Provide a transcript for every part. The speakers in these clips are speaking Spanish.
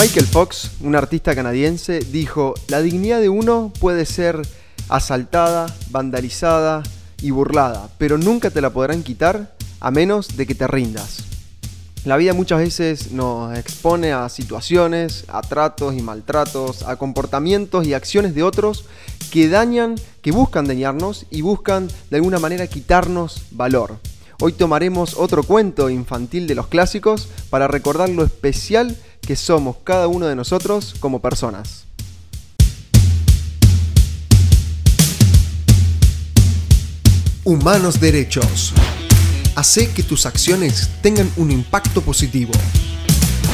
Michael Fox, un artista canadiense, dijo, la dignidad de uno puede ser asaltada, vandalizada y burlada, pero nunca te la podrán quitar a menos de que te rindas. La vida muchas veces nos expone a situaciones, a tratos y maltratos, a comportamientos y acciones de otros que dañan, que buscan dañarnos y buscan de alguna manera quitarnos valor. Hoy tomaremos otro cuento infantil de los clásicos para recordar lo especial que somos cada uno de nosotros como personas. Humanos Derechos. Hace que tus acciones tengan un impacto positivo.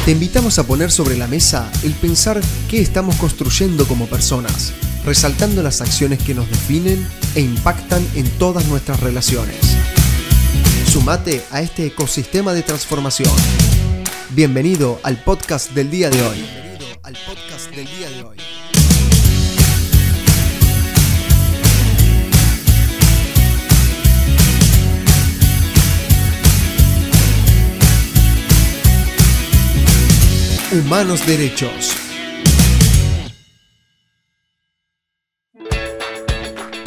Te invitamos a poner sobre la mesa el pensar qué estamos construyendo como personas, resaltando las acciones que nos definen e impactan en todas nuestras relaciones. Sumate a este ecosistema de transformación. Bienvenido al podcast del día de hoy. Bienvenido al podcast del día de hoy. Humanos Derechos.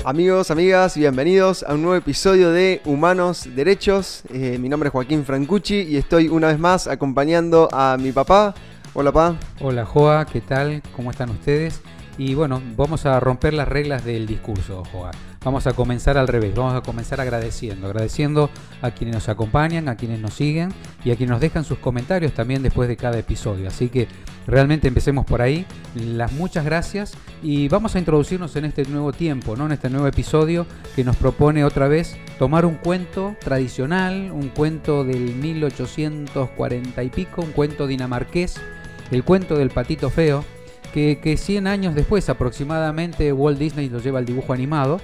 Amigos, amigas, bienvenidos a un nuevo episodio de Humanos Derechos. Eh, mi nombre es Joaquín Francucci y estoy una vez más acompañando a mi papá. Hola, papá. Hola, Joa, ¿qué tal? ¿Cómo están ustedes? Y bueno, vamos a romper las reglas del discurso, Joa. Vamos a comenzar al revés, vamos a comenzar agradeciendo, agradeciendo a quienes nos acompañan, a quienes nos siguen y a quienes nos dejan sus comentarios también después de cada episodio. Así que realmente empecemos por ahí. Las muchas gracias y vamos a introducirnos en este nuevo tiempo, ¿no? en este nuevo episodio que nos propone otra vez tomar un cuento tradicional, un cuento del 1840 y pico, un cuento dinamarqués, el cuento del patito feo que, que 100 años después aproximadamente Walt Disney lo lleva al dibujo animado.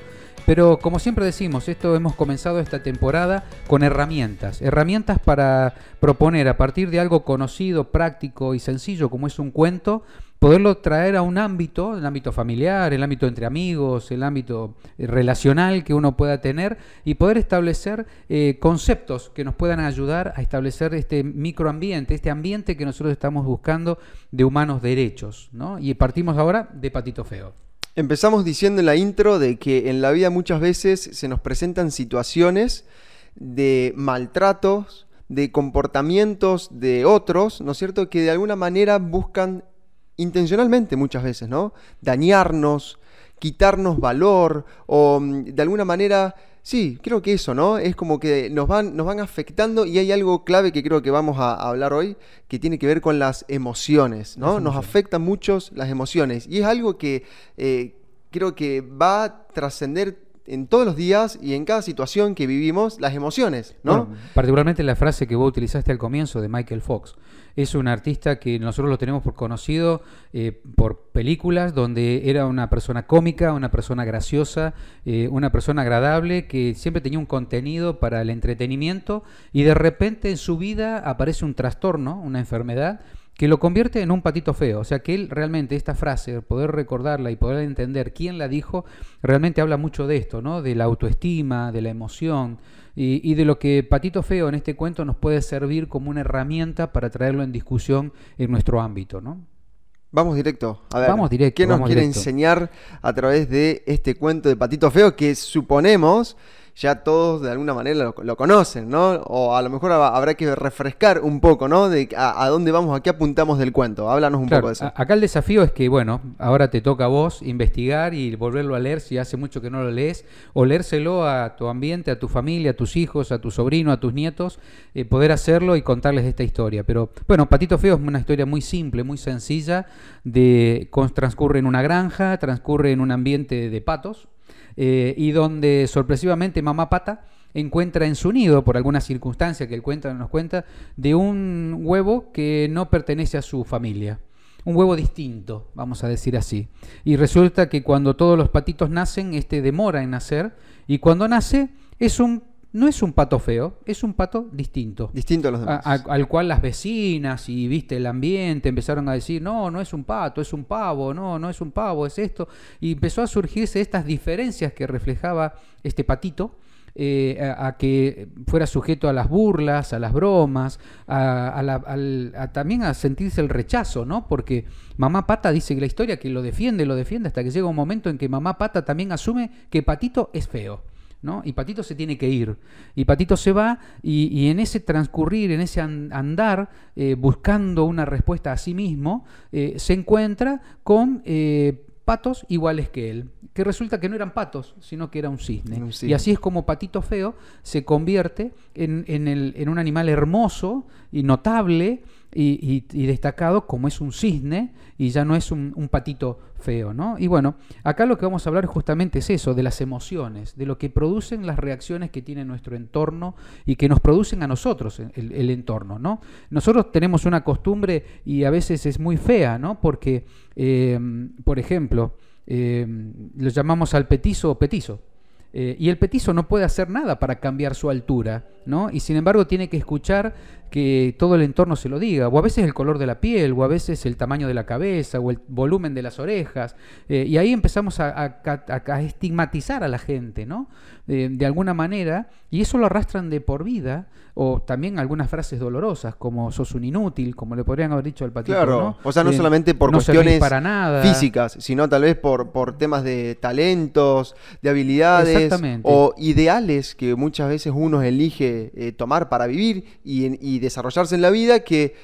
Pero como siempre decimos, esto hemos comenzado esta temporada con herramientas, herramientas para proponer a partir de algo conocido, práctico y sencillo como es un cuento, poderlo traer a un ámbito, el ámbito familiar, el ámbito entre amigos, el ámbito eh, relacional que uno pueda tener y poder establecer eh, conceptos que nos puedan ayudar a establecer este microambiente, este ambiente que nosotros estamos buscando de humanos derechos. ¿no? Y partimos ahora de Patito Feo. Empezamos diciendo en la intro de que en la vida muchas veces se nos presentan situaciones de maltratos, de comportamientos de otros, ¿no es cierto?, que de alguna manera buscan intencionalmente muchas veces, ¿no? Dañarnos, quitarnos valor o mm, de alguna manera, sí, creo que eso, ¿no? Es como que nos van, nos van afectando y hay algo clave que creo que vamos a, hablar hoy que tiene que ver con las emociones, ¿no? Nos afectan mucho las emociones y es algo que eh, creo que va a trascender en todos los días y en cada situación que vivimos las emociones, ¿no? particularmente la frase que vos utilizaste al comienzo de Michael Fox. Es un artista que nosotros lo tenemos por conocido eh, por películas donde era una persona cómica, una persona graciosa, eh, una persona agradable que siempre tenía un contenido para el entretenimiento y de repente en su vida aparece un trastorno, una enfermedad que lo convierte en un patito feo. O sea que él realmente, esta frase, poder recordarla y poder entender quién la dijo, realmente habla mucho de esto, ¿no? De la autoestima, de la emoción y, de lo que patito feo en este cuento nos puede servir como una herramienta para traerlo en discusión en nuestro ámbito, ¿no? Vamos directo. A ver, vamos directo, ¿qué nos quiere enseñar a través de este cuento de Patito Feo que suponemos ya todos de alguna manera lo, conocen, ¿no? O a lo mejor habrá que refrescar un poco, ¿no? De a, dónde vamos, a qué apuntamos del cuento. Háblanos un poco de eso. Acá el desafío es que, bueno, ahora te toca a vos investigar y volverlo a leer si hace mucho que no lo lees, o leérselo a tu ambiente, a tu familia, a tus hijos, a tu sobrino, a tus nietos, eh, poder hacerlo y contarles esta historia. Pero, bueno, Patito Feo es una historia muy simple, muy sencilla, de transcurre en una granja, transcurre en un ambiente de patos, eh, y donde sorpresivamente mamá pata encuentra en su nido, por alguna circunstancia que él cuenta, nos cuenta, de un huevo que no pertenece a su familia. Un huevo distinto, vamos a decir así. Y resulta que cuando todos los patitos nacen, este demora en nacer, y cuando nace es un no es un pato feo, es un pato distinto. Distinto a los demás. al cual las vecinas y viste el ambiente empezaron a decir, no, no es un pato, es un pavo, no, no es un pavo, es esto. Y empezó a surgirse estas diferencias que reflejaba este patito eh, a, que fuera sujeto a las burlas, a las bromas, a, también a sentirse el rechazo, ¿no? Porque mamá Pata dice que la historia que lo defiende, lo defiende hasta que llega un momento en que mamá Pata también asume que Patito es feo. ¿No? Y Patito se tiene que ir. Y Patito se va y, en ese transcurrir, en ese andar, eh, buscando una respuesta a sí mismo, eh, se encuentra con patos iguales que él, que resulta que no eran patos, sino que era un cisne. Y así es como Patito Feo se convierte en, en, un animal hermoso y notable y, destacado como es un cisne y ya no es un, patito feo, ¿no? Y bueno, acá lo que vamos a hablar justamente es eso, de las emociones, de lo que producen las reacciones que tiene nuestro entorno y que nos producen a nosotros el, entorno, ¿no? Nosotros tenemos una costumbre y a veces es muy fea, ¿no? Porque, eh, por ejemplo, eh, lo llamamos al petizo o petizo. Eh, y el petizo no puede hacer nada para cambiar su altura, ¿no? Y sin embargo tiene que escuchar que todo el entorno se lo diga, o a veces el color de la piel, o a veces el tamaño de la cabeza, o el volumen de las orejas, eh, y ahí empezamos a, estigmatizar a la gente, ¿no? de alguna manera, y eso lo arrastran de por vida, o también algunas frases dolorosas, como sos un inútil, como le podrían haber dicho al patito. Claro, o sea, no solamente por cuestiones físicas, sino tal vez por, por temas de talentos, de habilidades, o ideales que muchas veces uno elige eh, tomar para vivir y, y desarrollarse en la vida que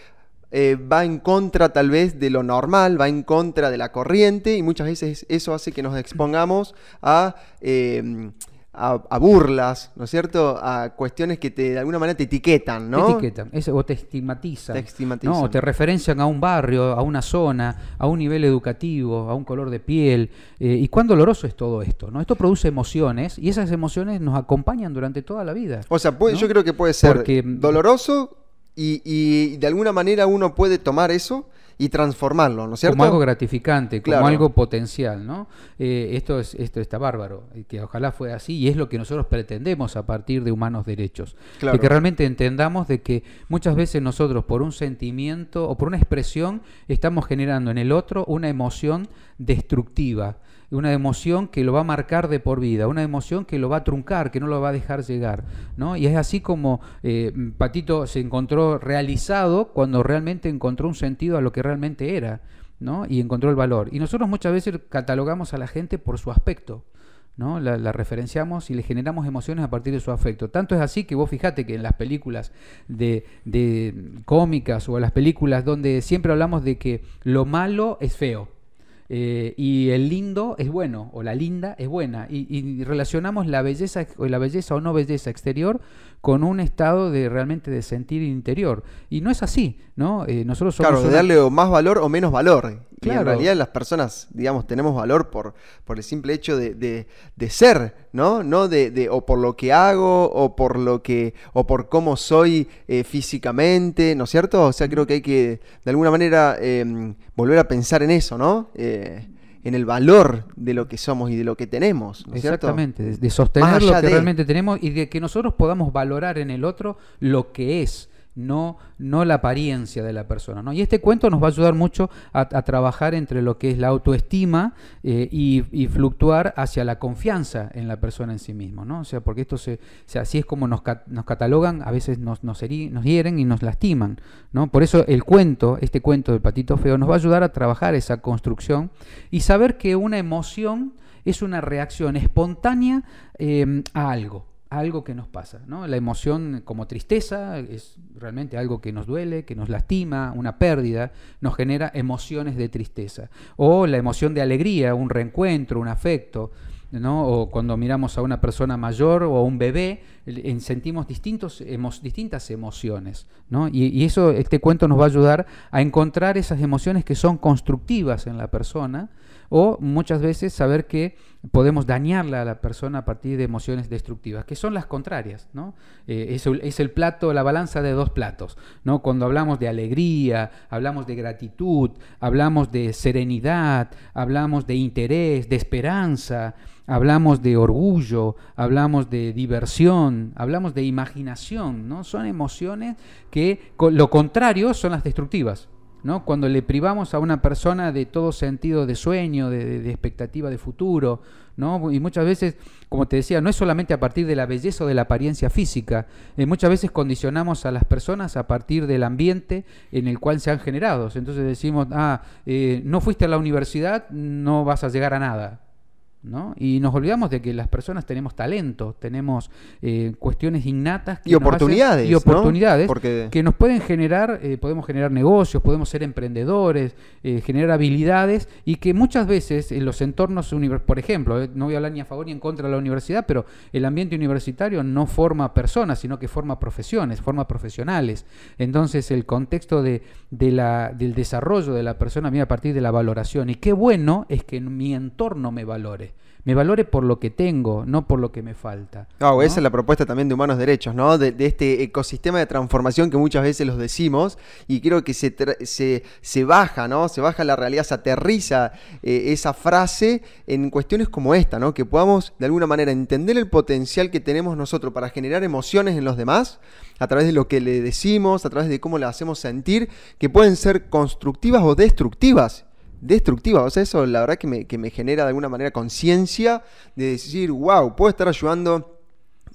eh, va en contra tal vez de lo normal, va en contra de la corriente y muchas veces eso hace que nos expongamos a, em, a, burlas, ¿no es cierto? A cuestiones que te, de alguna manera te etiquetan, ¿no? Te etiquetan, o te estigmatizan. Te estigmatizan. ¿no? Te referencian a un barrio, a una zona, a un nivel educativo, a un color de piel. Eh, y cuán doloroso es todo esto, ¿no? Esto produce emociones y esas emociones nos acompañan durante toda la vida. O sea, yo creo que puede ser doloroso y, de alguna manera uno puede tomar eso y transformarlo, ¿no es cierto? Como algo gratificante, como algo potencial, ¿no? Eh, esto, es, esto está bárbaro, y que ojalá fue así, y es lo que nosotros pretendemos a partir de humanos derechos. De que realmente entendamos de que muchas veces nosotros por un sentimiento o por una expresión estamos generando en el otro una emoción destructiva una emoción que lo va a marcar de por vida, una emoción que lo va a truncar, que no lo va a dejar llegar. ¿no? Y es así como eh, Patito se encontró realizado cuando realmente encontró un sentido a lo que realmente era. ¿no? y encontró el valor. Y nosotros muchas veces catalogamos a la gente por su aspecto. ¿no? La, referenciamos y le generamos emociones a partir de su afecto. Tanto es así que vos fijate que en las películas de, de cómicas o en las películas donde siempre hablamos de que lo malo es feo, eh, y el lindo es bueno, o la linda es buena. Y, relacionamos la belleza, o la belleza o no belleza exterior con un estado de realmente de sentir interior. Y no es así, ¿no? Eh, nosotros somos claro, de darle más valor o menos valor. Y en realidad las personas, digamos, tenemos valor por, por el simple hecho de, de, ser, ¿no? No de, de, o por lo que hago, o por lo que, o por cómo soy eh, físicamente, ¿no es cierto? O sea, creo que hay que, de alguna manera, em, volver a pensar en eso, ¿no? Eh, en el valor de lo que somos y de lo que tenemos. ¿no Exactamente, de, sostener lo que realmente tenemos y de que nosotros podamos valorar en el otro lo que es no, no la apariencia de la persona. ¿no? Y este cuento nos va a ayudar mucho a, trabajar entre lo que es la autoestima eh, y, fluctuar hacia la confianza en la persona en sí mismo. ¿no? O sea, porque esto se, así es como nos, nos catalogan, a veces nos, nos, nos, hieren y nos lastiman. ¿no? Por eso el cuento, este cuento del patito feo, nos va a ayudar a trabajar esa construcción y saber que una emoción es una reacción espontánea eh, a algo algo que nos pasa. ¿no? La emoción como tristeza es realmente algo que nos duele, que nos lastima, una pérdida, nos genera emociones de tristeza. O la emoción de alegría, un reencuentro, un afecto. ¿No? O cuando miramos a una persona mayor o a un bebé, sentimos distintos, distintas emociones. ¿no? Y, eso, este cuento nos va a ayudar a encontrar esas emociones que son constructivas en la persona o muchas veces saber que podemos dañarla a la persona a partir de emociones destructivas, que son las contrarias. ¿no? Eh, es, es, el plato, la balanza de dos platos. ¿no? Cuando hablamos de alegría, hablamos de gratitud, hablamos de serenidad, hablamos de interés, de esperanza, hablamos de orgullo, hablamos de diversión, hablamos de imaginación. ¿no? Son emociones que lo contrario son las destructivas. ¿no? Cuando le privamos a una persona de todo sentido de sueño, de, expectativa de futuro, ¿no? Y muchas veces, como te decía, no es solamente a partir de la belleza o de la apariencia física, eh, muchas veces condicionamos a las personas a partir del ambiente en el cual se han generado. Entonces decimos, ah, eh, no fuiste a la universidad, no vas a llegar a nada. ¿No? Y nos olvidamos de que las personas tenemos talento, tenemos eh, cuestiones innatas y oportunidades, y oportunidades que nos pueden generar, eh, podemos generar negocios, podemos ser emprendedores, eh, generar habilidades y que muchas veces en los entornos, por ejemplo, no voy a hablar ni a favor ni en contra de la universidad, pero el ambiente universitario no forma personas, sino que forma profesiones, forma profesionales. Entonces el contexto de, de la, del desarrollo de la persona viene a partir de la valoración y qué bueno es que mi entorno me valore me valore por lo que tengo, no por lo que me falta. esa es la propuesta también de Humanos Derechos, ¿no? De, este ecosistema de transformación que muchas veces los decimos y creo que se, se, se baja, ¿no? Se baja la realidad, se aterriza eh, esa frase en cuestiones como esta, ¿no? Que podamos de alguna manera entender el potencial que tenemos nosotros para generar emociones en los demás a través de lo que le decimos, a través de cómo le hacemos sentir, que pueden ser constructivas o destructivas destructiva. O sea, eso la verdad que me, que me genera de alguna manera conciencia de decir, wow, puedo estar ayudando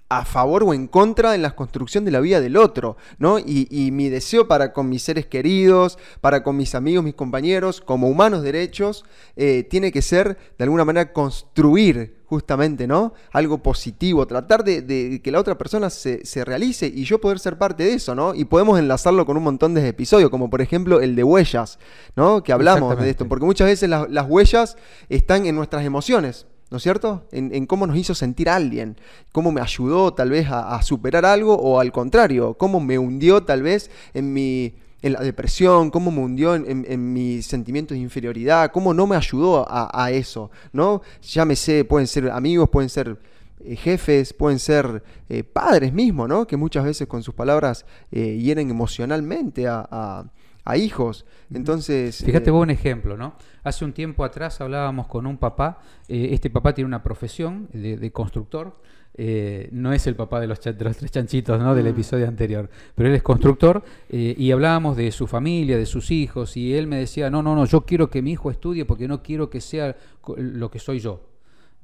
a favor o en contra en la construcción de la vida del otro, ¿no? Y, mi deseo para con mis seres queridos, para con mis amigos, mis compañeros, como humanos derechos, eh, tiene que ser de alguna manera construir justamente, ¿no? Algo positivo, tratar de, que la otra persona se, realice y yo poder ser parte de eso, ¿no? Y podemos enlazarlo con un montón de episodios, como por ejemplo el de huellas, ¿no? Que hablamos de esto, porque muchas veces las huellas están en nuestras emociones. ¿no es cierto? En, cómo nos hizo sentir alguien, cómo me ayudó tal vez a, superar algo o al contrario, cómo me hundió tal vez en mi en la depresión, cómo me hundió en, en, mis sentimientos de inferioridad, cómo no me ayudó a, eso, ¿no? Llámese, pueden ser amigos, pueden ser eh, jefes, pueden ser eh, padres mismos, ¿no? Que muchas veces con sus palabras eh, hieren emocionalmente a, a hijos. Entonces... Fíjate vos un ejemplo, ¿no? Hace un tiempo atrás hablábamos con un papá, eh, este papá tiene una profesión de, constructor, eh, no es el papá de los, de los tres chanchitos ¿no? del mm. episodio anterior, pero él es constructor eh, y hablábamos de su familia, de sus hijos y él me decía, no, no, no, yo quiero que mi hijo estudie porque no quiero que sea lo que soy yo.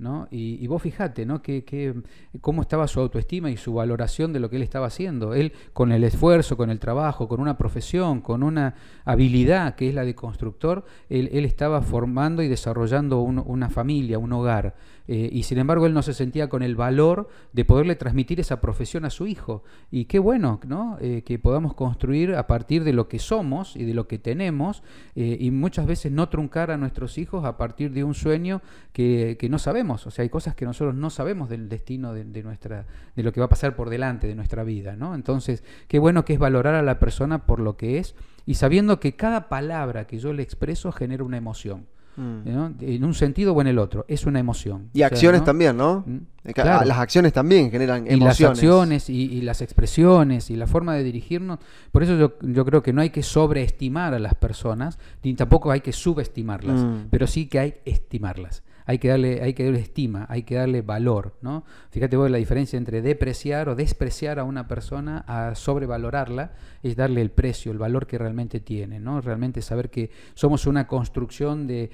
¿No? Y, vos fijate, ¿no? Que, cómo estaba su autoestima y su valoración de lo que él estaba haciendo. Él, con el esfuerzo, con el trabajo, con una profesión, con una habilidad que es la de constructor, él, estaba formando y desarrollando una familia, un hogar. Eh, y sin embargo él no se sentía con el valor de poderle transmitir esa profesión a su hijo. Y qué bueno, ¿no? Eh, que podamos construir a partir de lo que somos y de lo que tenemos eh, y muchas veces no truncar a nuestros hijos a partir de un sueño que, no sabemos. O sea, hay cosas que nosotros no sabemos del destino de, de, nuestra, de lo que va a pasar por delante de nuestra vida, ¿no? Entonces, qué bueno que es valorar a la persona por lo que es y sabiendo que cada palabra que yo le expreso genera una emoción. Mm. En un sentido o en el otro. Es una emoción. Y acciones también, ¿no? Mm, las acciones también generan emociones. Y las acciones y, las expresiones y la forma de dirigirnos. Por eso yo, yo, creo que no hay que sobreestimar a las personas, ni tampoco hay que subestimarlas, mm. pero sí que hay que estimarlas hay que darle, hay que darle estima, hay que darle valor, ¿no? Fíjate vos la diferencia entre depreciar o despreciar a una persona a sobrevalorarla, es darle el precio, el valor que realmente tiene, ¿no? Realmente saber que somos una construcción de,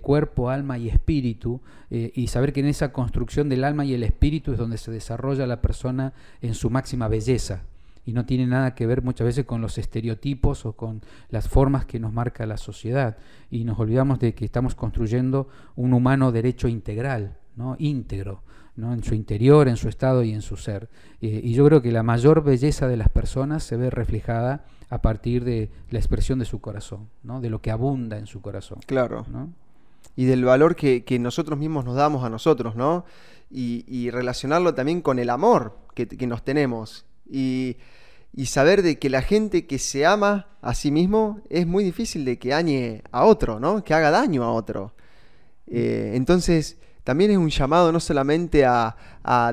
cuerpo, alma y espíritu, eh, y saber que en esa construcción del alma y el espíritu es donde se desarrolla la persona en su máxima belleza, y no tiene nada que ver muchas veces con los estereotipos o con las formas que nos marca la sociedad. Y nos olvidamos de que estamos construyendo un humano derecho integral, ¿no? íntegro, ¿no? en su interior, en su estado y en su ser. Eh, y yo creo que la mayor belleza de las personas se ve reflejada a partir de la expresión de su corazón, ¿no? de lo que abunda en su corazón. Claro. Y del valor que, nosotros mismos nos damos a nosotros, ¿no? Y, relacionarlo también con el amor que, que nos tenemos y, saber de que la gente que se ama a sí mismo es muy difícil de que dañe a otro, ¿no? Que haga daño a otro. Eh, entonces, también es un llamado no solamente a,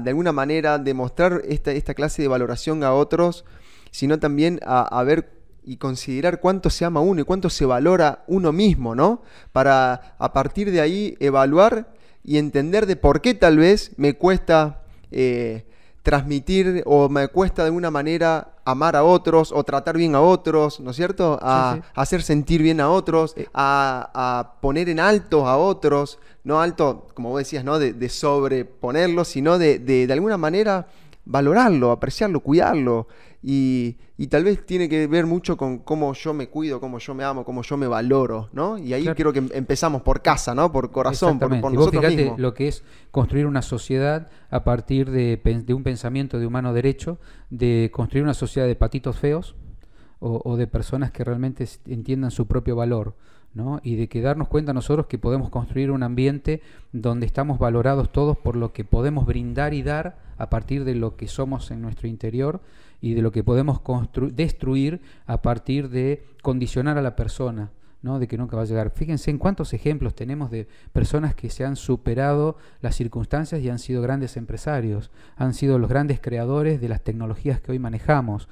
de alguna manera, demostrar esta, esta, clase de valoración a otros, sino también a, ver y considerar cuánto se ama uno y cuánto se valora uno mismo, ¿no? Para a partir de ahí evaluar y entender de por qué tal vez me cuesta eh, transmitir o me cuesta de alguna manera amar a otros o tratar bien a otros, ¿no es cierto? A, hacer sentir bien a otros, eh. a, poner en alto a otros, no alto, como vos decías, no de, de sobreponerlo, sino de, de, de alguna manera valorarlo, apreciarlo, cuidarlo. Y, tal vez tiene que ver mucho con cómo yo me cuido, cómo yo me amo, cómo yo me valoro, ¿no? Y ahí creo que empezamos por casa, ¿no? Por corazón, por, por nosotros mismos. lo que es construir una sociedad a partir de, un pensamiento de humano derecho, de construir una sociedad de patitos feos o, o de personas que realmente entiendan su propio valor. Y de que darnos cuenta nosotros que podemos construir un ambiente donde estamos valorados todos por lo que podemos brindar y dar a partir de lo que somos en nuestro interior y de lo que podemos destruir a partir de condicionar a la persona, ¿no? de que nunca va a llegar. Fíjense en cuántos ejemplos tenemos de personas que se han superado las circunstancias y han sido grandes empresarios, han sido los grandes creadores de las tecnologías que hoy manejamos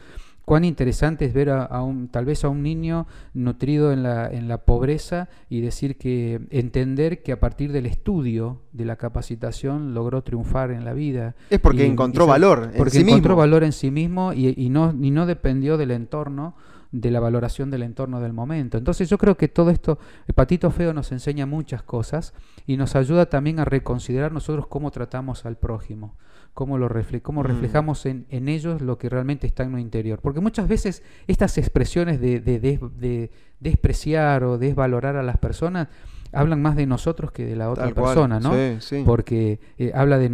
cuán interesante es ver a, un, tal vez a un niño nutrido en la, en la pobreza y decir que entender que a partir del estudio, de la capacitación, logró triunfar en la vida. Es porque encontró valor en sí encontró valor en sí mismo y, y, no, y no dependió del entorno de la valoración del entorno del momento. Entonces yo creo que todo esto, el patito feo nos enseña muchas cosas y nos ayuda también a reconsiderar nosotros cómo tratamos al prójimo cómo, lo cómo mm. reflejamos en, en, ellos lo que realmente está en nuestro interior. Porque muchas veces estas expresiones de, de, de despreciar o desvalorar a las personas hablan más de nosotros que de la otra persona, ¿no? Porque eh, habla de,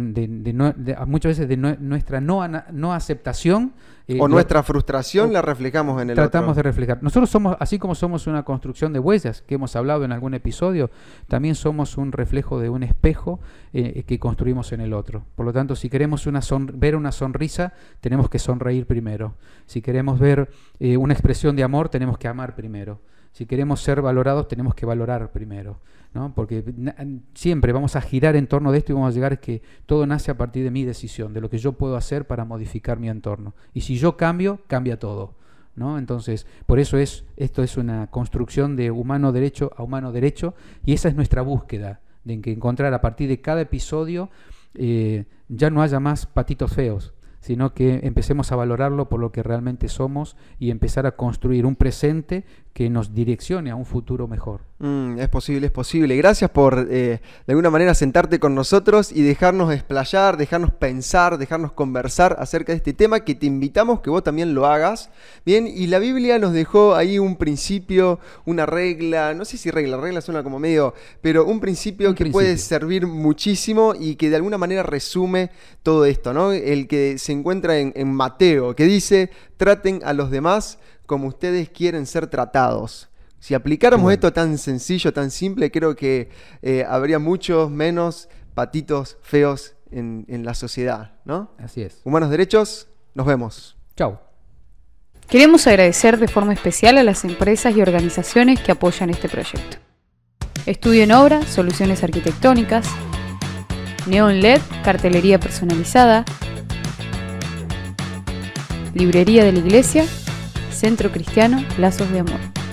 muchas veces de nuestra no, no aceptación. Eh, o nuestra frustración la reflejamos en el tratamos de reflejar. Nosotros somos, así como somos una construcción de huellas, que hemos hablado en algún episodio, también somos un reflejo de un espejo eh, que construimos en el otro. Por lo tanto, si queremos una ver una sonrisa, tenemos que sonreír primero. Si queremos ver una expresión de amor, tenemos que amar primero si queremos ser valorados, tenemos que valorar primero, ¿no? Porque siempre vamos a girar en torno de esto y vamos a llegar a que todo nace a partir de mi decisión, de lo que yo puedo hacer para modificar mi entorno. Y si yo cambio, cambia todo. ¿No? Entonces, por eso es, esto es una construcción de humano derecho a humano derecho, y esa es nuestra búsqueda, de que encontrar a partir de cada episodio eh, ya no haya más patitos feos, sino que empecemos a valorarlo por lo que realmente somos y empezar a construir un presente que nos direccione a un futuro mejor. Mm, es posible, es posible. Gracias por eh, de alguna manera sentarte con nosotros y dejarnos explayar, dejarnos pensar, dejarnos conversar acerca de este tema que te invitamos que vos también lo hagas. Bien, y la Biblia nos dejó ahí un principio, una regla, no sé si regla, regla suena como medio, pero un principio que puede servir muchísimo y que de alguna manera resume todo esto, ¿no? El que se encuentra en, en Mateo, que dice, traten a los demás como ustedes quieren ser tratados. Si aplicáramos esto tan sencillo, tan simple, creo que eh, habría muchos menos patitos feos en, en, la sociedad, ¿no? Así es. Humanos Derechos, nos vemos. Chao. Queremos agradecer de forma especial a las empresas y organizaciones que apoyan este proyecto. Estudio en obra, soluciones arquitectónicas, Neon LED, cartelería personalizada, Librería de la Iglesia Centro Cristiano Lazos de Amor.